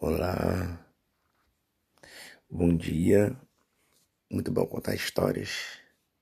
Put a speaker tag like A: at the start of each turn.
A: Olá, bom dia. Muito bom contar histórias.